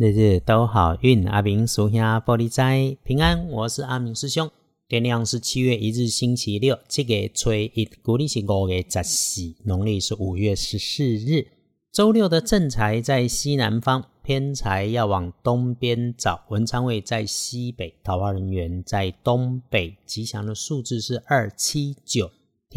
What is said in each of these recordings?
日日都好运，阿明属下玻璃斋平安。我是阿明师兄。天亮是七月一日星期六，七月初一，古历是五月十四，农历是五月十四日。周六的正财在西南方，偏财要往东边找。文昌位在西北，桃花人员在东北。吉祥的数字是二七九。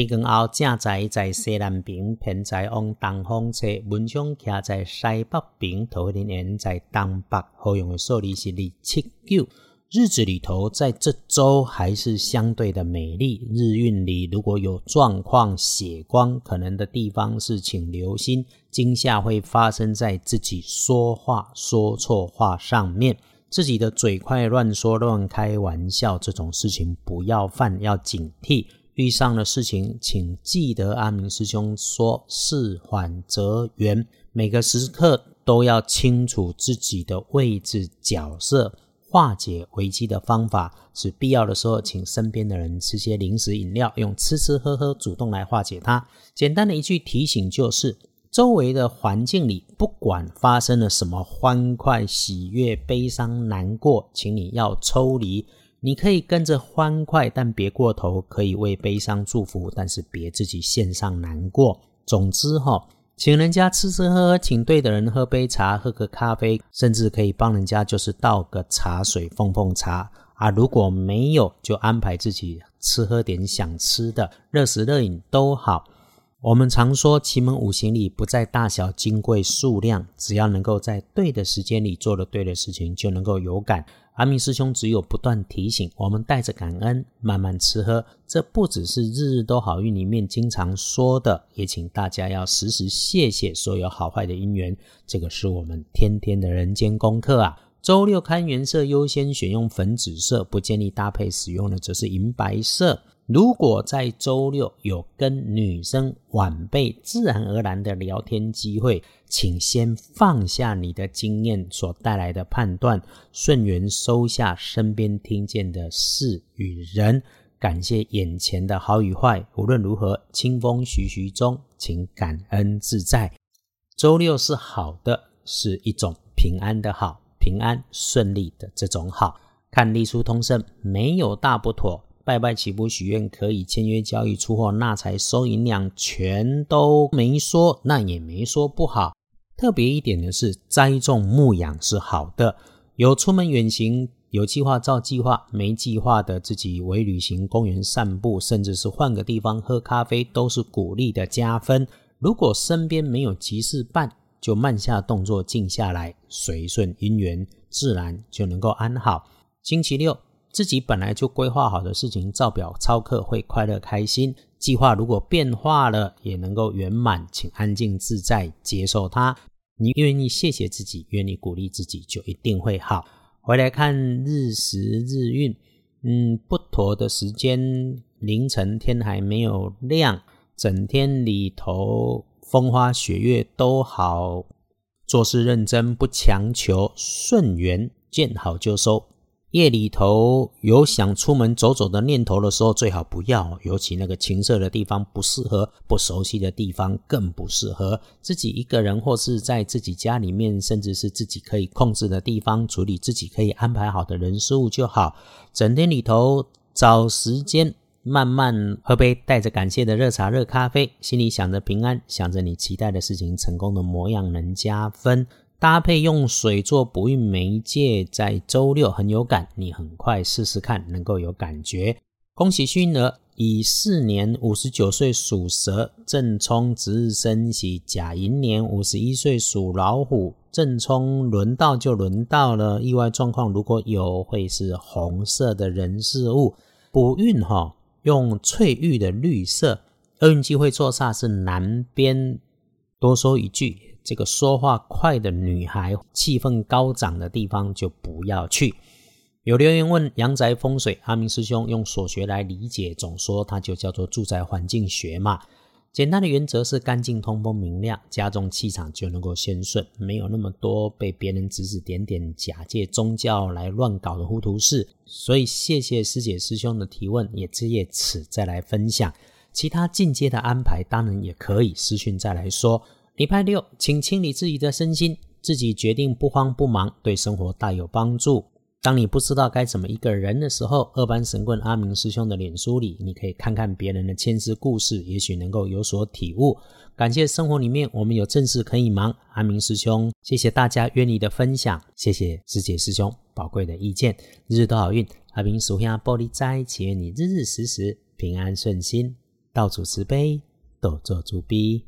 天光后，正财在西南边，偏财往东方侧。文昌徛在西北边，桃花人缘在东北。好用的数字是二七九。日子里头，在这周还是相对的美丽。日运里如果有状况血光可能的地方，是请留心惊吓会发生在自己说话说错话上面。自己的嘴快乱说乱开玩笑这种事情不要犯，要警惕。遇上的事情，请记得阿明师兄说“事缓则圆”，每个时刻都要清楚自己的位置角色。化解危机的方法是必要的时候，请身边的人吃些零食饮料，用吃吃喝喝主动来化解它。简单的一句提醒就是：周围的环境里，不管发生了什么欢快、喜悦、悲伤、难过，请你要抽离。你可以跟着欢快，但别过头；可以为悲伤祝福，但是别自己献上难过。总之，哈。请人家吃吃喝喝，请对的人喝杯茶，喝个咖啡，甚至可以帮人家就是倒个茶水，奉奉茶啊。如果没有，就安排自己吃喝点想吃的，热食热饮都好。我们常说奇门五行里不在大小、金贵、数量，只要能够在对的时间里做了对的事情，就能够有感。阿明师兄只有不断提醒我们，带着感恩慢慢吃喝。这不只是日日都好运里面经常说的，也请大家要时时谢谢所有好坏的因缘。这个是我们天天的人间功课啊。周六看颜色优先选用粉紫色，不建议搭配使用的则是银白色。如果在周六有跟女生晚辈自然而然的聊天机会，请先放下你的经验所带来的判断，顺缘收下身边听见的事与人，感谢眼前的好与坏。无论如何，清风徐徐中，请感恩自在。周六是好的，是一种平安的好，平安顺利的这种好。看隶书通胜，没有大不妥。拜拜祈福许愿可以签约交易出货纳财收银两全都没说，那也没说不好。特别一点的是栽种牧养是好的，有出门远行有计划照计划，没计划的自己为旅行公园散步，甚至是换个地方喝咖啡，都是鼓励的加分。如果身边没有急事办，就慢下动作，静下来，随顺因缘，自然就能够安好。星期六。自己本来就规划好的事情，照表操课会快乐开心。计划如果变化了，也能够圆满，请安静自在接受它。你愿意谢谢自己，愿意鼓励自己，就一定会好。回来看日时日运，嗯，不妥的时间，凌晨天还没有亮，整天里头风花雪月都好，做事认真不强求，顺缘见好就收。夜里头有想出门走走的念头的时候，最好不要。尤其那个情色的地方不适合，不熟悉的地方更不适合。自己一个人或是在自己家里面，甚至是自己可以控制的地方，处理自己可以安排好的人事物就好。整天里头找时间慢慢喝杯带着感谢的热茶、热咖啡，心里想着平安，想着你期待的事情成功的模样，能加分。搭配用水做补运媒介，在周六很有感，你很快试试看，能够有感觉。恭喜幸运儿，乙巳年五十九岁属蛇，正冲值日生喜；甲寅年五十一岁属老虎，正冲轮到就轮到了。意外状况如果有，会是红色的人事物。补运哈，用翠玉的绿色。厄运机会坐煞是南边。多说一句。这个说话快的女孩，气氛高涨的地方就不要去。有留言问阳宅风水，阿明师兄用所学来理解，总说它就叫做住宅环境学嘛。简单的原则是干净、通风、明亮，家中气场就能够先顺，没有那么多被别人指指点点、假借宗教来乱搞的糊涂事。所以谢谢师姐师兄的提问，也借此再来分享其他进阶的安排，当然也可以私讯再来说。礼拜六，请清理自己的身心，自己决定不慌不忙，对生活大有帮助。当你不知道该怎么一个人的时候，二班神棍阿明师兄的脸书里，你可以看看别人的千丝故事，也许能够有所体悟。感谢生活里面我们有正事可以忙，阿明师兄，谢谢大家愿意的分享，谢谢志杰师兄宝贵的意见，日日都好运。阿明属下玻璃斋，祈愿你日日时时平安顺心，到处慈悲，多做主逼。